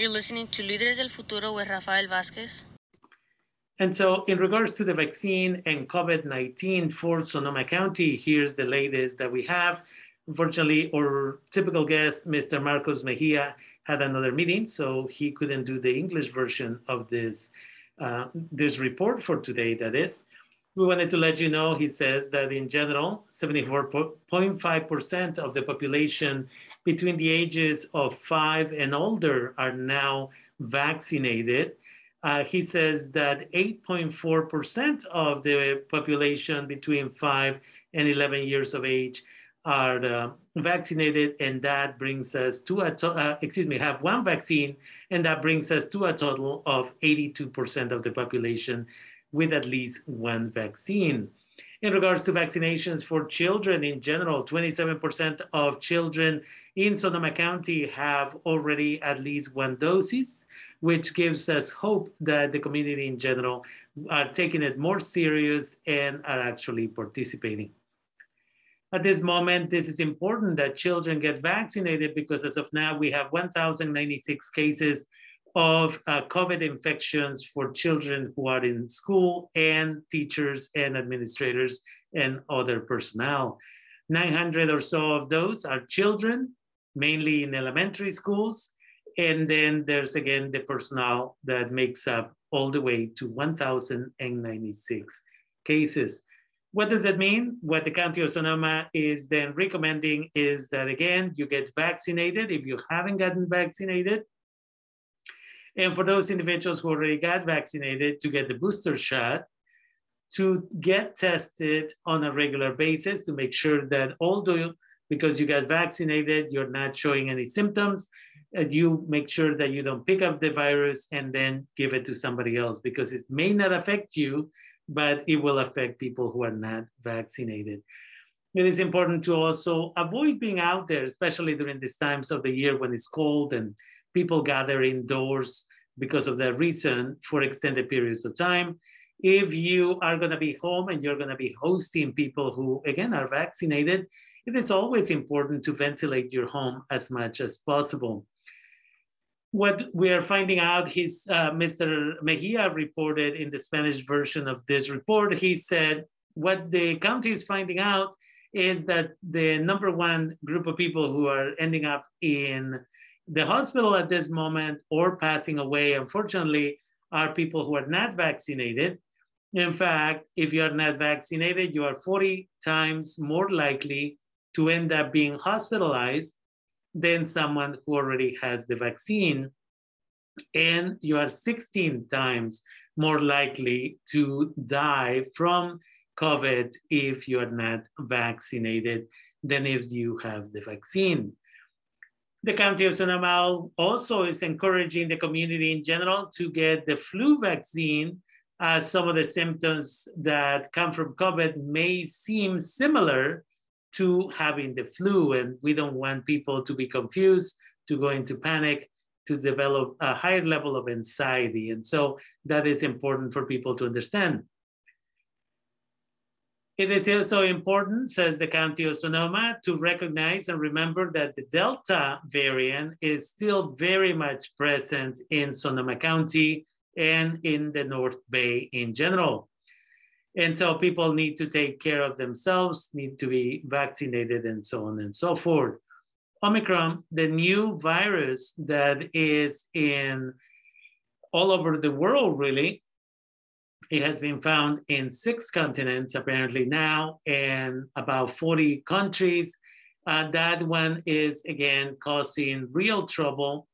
You're listening to Líderes del Futuro with Rafael Vázquez. And so, in regards to the vaccine and COVID 19 for Sonoma County, here's the latest that we have. Unfortunately, our typical guest, Mr. Marcos Mejia, had another meeting, so he couldn't do the English version of this, uh, this report for today, that is. We wanted to let you know, he says, that in general, 74.5% of the population between the ages of five and older are now vaccinated. Uh, he says that 8.4% of the population between 5 and 11 years of age are uh, vaccinated, and that brings us to a to- uh, excuse me, have one vaccine, and that brings us to a total of 82% of the population with at least one vaccine. In regards to vaccinations for children in general, 27% of children in Sonoma County have already at least one doses, which gives us hope that the community in general are taking it more serious and are actually participating. At this moment, this is important that children get vaccinated because as of now, we have 1,096 cases of uh, COVID infections for children who are in school and teachers and administrators and other personnel. 900 or so of those are children, mainly in elementary schools. And then there's again the personnel that makes up all the way to 1,096 cases. What does that mean? What the County of Sonoma is then recommending is that again, you get vaccinated if you haven't gotten vaccinated. And for those individuals who already got vaccinated to get the booster shot, to get tested on a regular basis to make sure that although because you got vaccinated, you're not showing any symptoms, and you make sure that you don't pick up the virus and then give it to somebody else because it may not affect you, but it will affect people who are not vaccinated. It is important to also avoid being out there, especially during these times of the year when it's cold and people gather indoors because of that reason for extended periods of time. If you are going to be home and you're going to be hosting people who, again, are vaccinated, it is always important to ventilate your home as much as possible. What we are finding out, his, uh, Mr. Mejia reported in the Spanish version of this report, he said, what the county is finding out is that the number one group of people who are ending up in the hospital at this moment or passing away, unfortunately, are people who are not vaccinated. In fact, if you are not vaccinated, you are 40 times more likely to end up being hospitalized than someone who already has the vaccine. And you are 16 times more likely to die from COVID if you are not vaccinated than if you have the vaccine. The County of Sonoma also is encouraging the community in general to get the flu vaccine as some of the symptoms that come from COVID may seem similar to having the flu. And we don't want people to be confused, to go into panic, to develop a higher level of anxiety. And so that is important for people to understand. It is also important, says the County of Sonoma, to recognize and remember that the Delta variant is still very much present in Sonoma County and in the North Bay in general. And so people need to take care of themselves, need to be vaccinated, and so on and so forth. Omicron, the new virus that is in all over the world, really, it has been found in six continents apparently now and about 40 countries. Uh, that one is again causing real trouble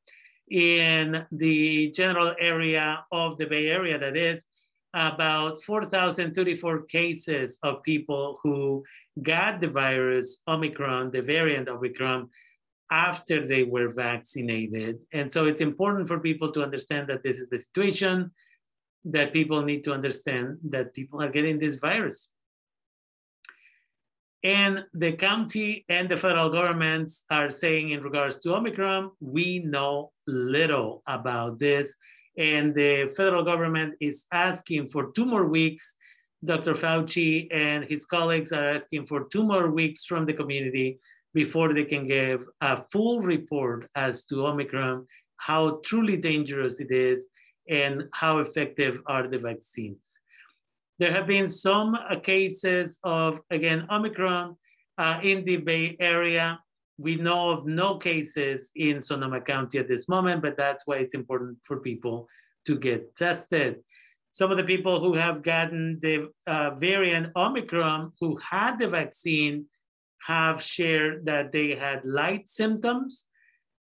in the general area of the Bay Area, that is about 4,034 cases of people who got the virus, Omicron, the variant Omicron, after they were vaccinated. And so it's important for people to understand that this is the situation that people need to understand that people are getting this virus. And the county and the federal governments are saying, in regards to Omicron, we know little about this. And the federal government is asking for two more weeks. Dr. Fauci and his colleagues are asking for two more weeks from the community before they can give a full report as to Omicron how truly dangerous it is and how effective are the vaccines. There have been some uh, cases of, again, Omicron uh, in the Bay Area. We know of no cases in Sonoma County at this moment, but that's why it's important for people to get tested. Some of the people who have gotten the uh, variant Omicron who had the vaccine have shared that they had light symptoms,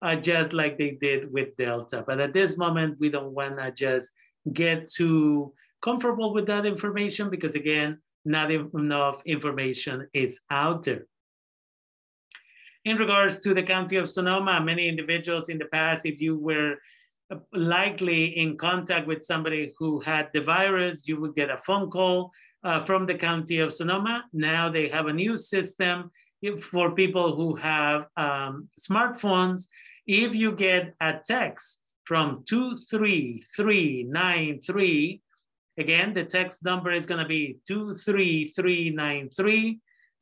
uh, just like they did with Delta. But at this moment, we don't want to just get too comfortable with that information because, again, not enough information is out there. In regards to the county of Sonoma, many individuals in the past, if you were likely in contact with somebody who had the virus, you would get a phone call uh, from the county of Sonoma. Now they have a new system for people who have um, smartphones. If you get a text from 23393, again, the text number is going to be 23393.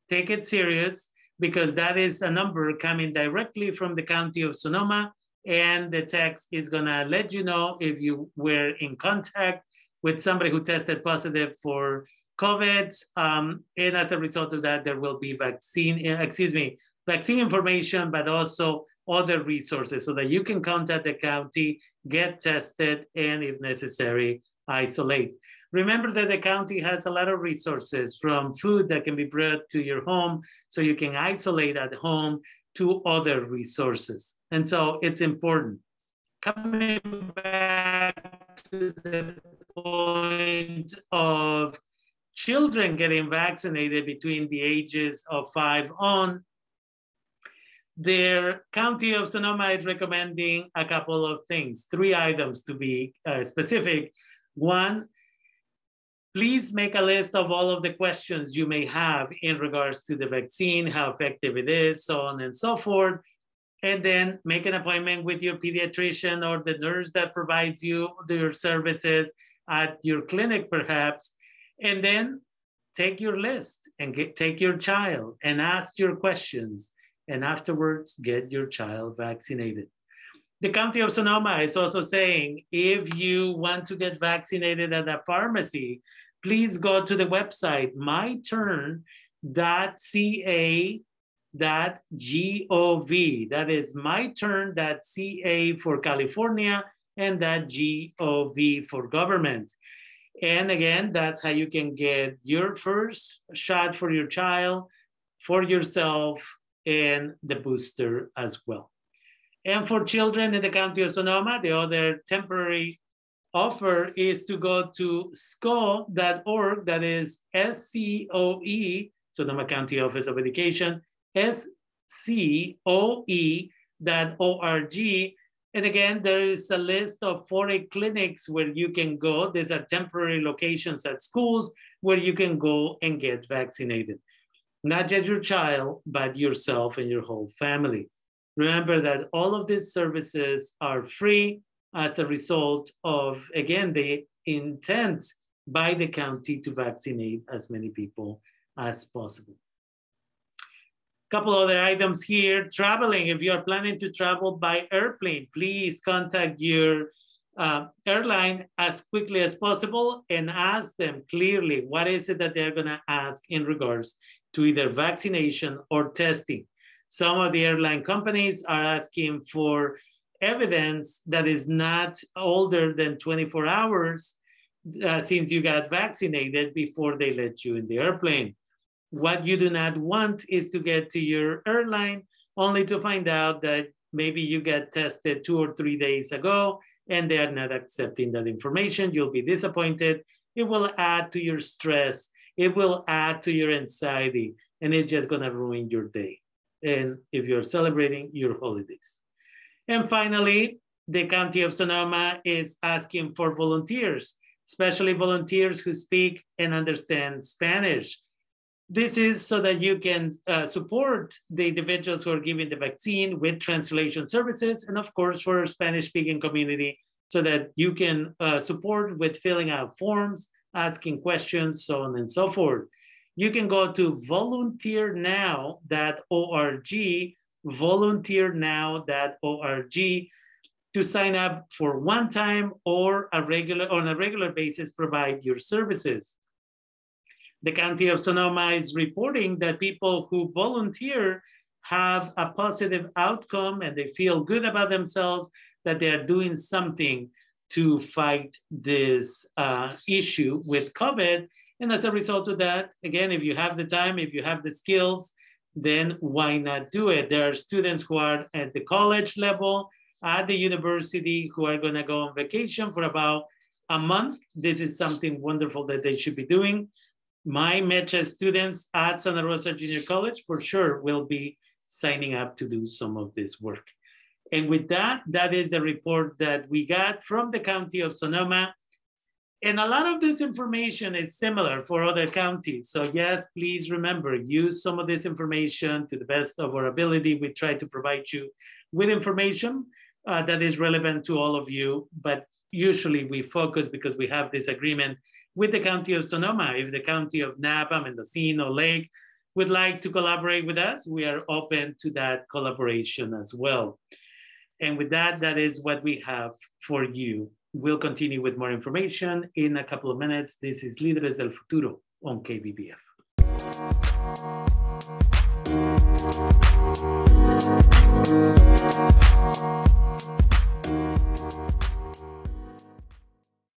Take it serious because that is a number coming directly from the county of Sonoma and the text is gonna let you know if you were in contact with somebody who tested positive for COVID. Um, and as a result of that, there will be vaccine, excuse me, vaccine information, but also other resources so that you can contact the county, get tested, and if necessary, isolate. Remember that the county has a lot of resources from food that can be brought to your home so you can isolate at home to other resources. And so it's important. Coming back to the point of children getting vaccinated between the ages of five on, their county of Sonoma is recommending a couple of things, three items to be uh, specific. One, Please make a list of all of the questions you may have in regards to the vaccine, how effective it is, so on and so forth. And then make an appointment with your pediatrician or the nurse that provides you your services at your clinic, perhaps. And then take your list and get, take your child and ask your questions. And afterwards, get your child vaccinated. The County of Sonoma is also saying if you want to get vaccinated at a pharmacy, please go to the website myturn.ca.gov. That is myturn.ca for California and that gov for government. And again, that's how you can get your first shot for your child, for yourself, and the booster as well. And for children in the county of Sonoma, the other temporary offer is to go to scoe.org, that is S-C-O-E, Sonoma County Office of Education, S-C-O-E dot O-R-G. And again, there is a list of 40 clinics where you can go. These are temporary locations at schools where you can go and get vaccinated. Not just your child, but yourself and your whole family. Remember that all of these services are free as a result of, again, the intent by the county to vaccinate as many people as possible. Couple other items here, traveling. If you're planning to travel by airplane, please contact your uh, airline as quickly as possible and ask them clearly what is it that they're gonna ask in regards to either vaccination or testing. Some of the airline companies are asking for evidence that is not older than 24 hours uh, since you got vaccinated before they let you in the airplane. What you do not want is to get to your airline only to find out that maybe you got tested two or three days ago and they are not accepting that information. You'll be disappointed. It will add to your stress. It will add to your anxiety and it's just gonna ruin your day and if you're celebrating your holidays. And finally, the County of Sonoma is asking for volunteers, especially volunteers who speak and understand Spanish. This is so that you can uh, support the individuals who are giving the vaccine with translation services, and of course, for Spanish speaking community, so that you can uh, support with filling out forms, asking questions, so on and so forth you can go to volunteernow.org, volunteernow.org. to sign up for one time or a regular on a regular basis provide your services. The County of Sonoma is reporting that people who volunteer have a positive outcome and they feel good about themselves that they are doing something to fight this uh, issue with COVID. And as a result of that, again, if you have the time, if you have the skills, then why not do it? There are students who are at the college level, at the university, who are going to go on vacation for about a month. This is something wonderful that they should be doing. My MECHA students at Santa Rosa Junior College for sure will be signing up to do some of this work. And with that, that is the report that we got from the County of Sonoma. And a lot of this information is similar for other counties. So yes, please remember, use some of this information to the best of our ability. We try to provide you with information uh, that is relevant to all of you, but usually we focus because we have this agreement with the County of Sonoma. If the County of Napa, Mendocino, Lake would like to collaborate with us, we are open to that collaboration as well. And with that, that is what we have for you. We'll continue with more information in a couple of minutes. This is Líderes del Futuro on KBBF.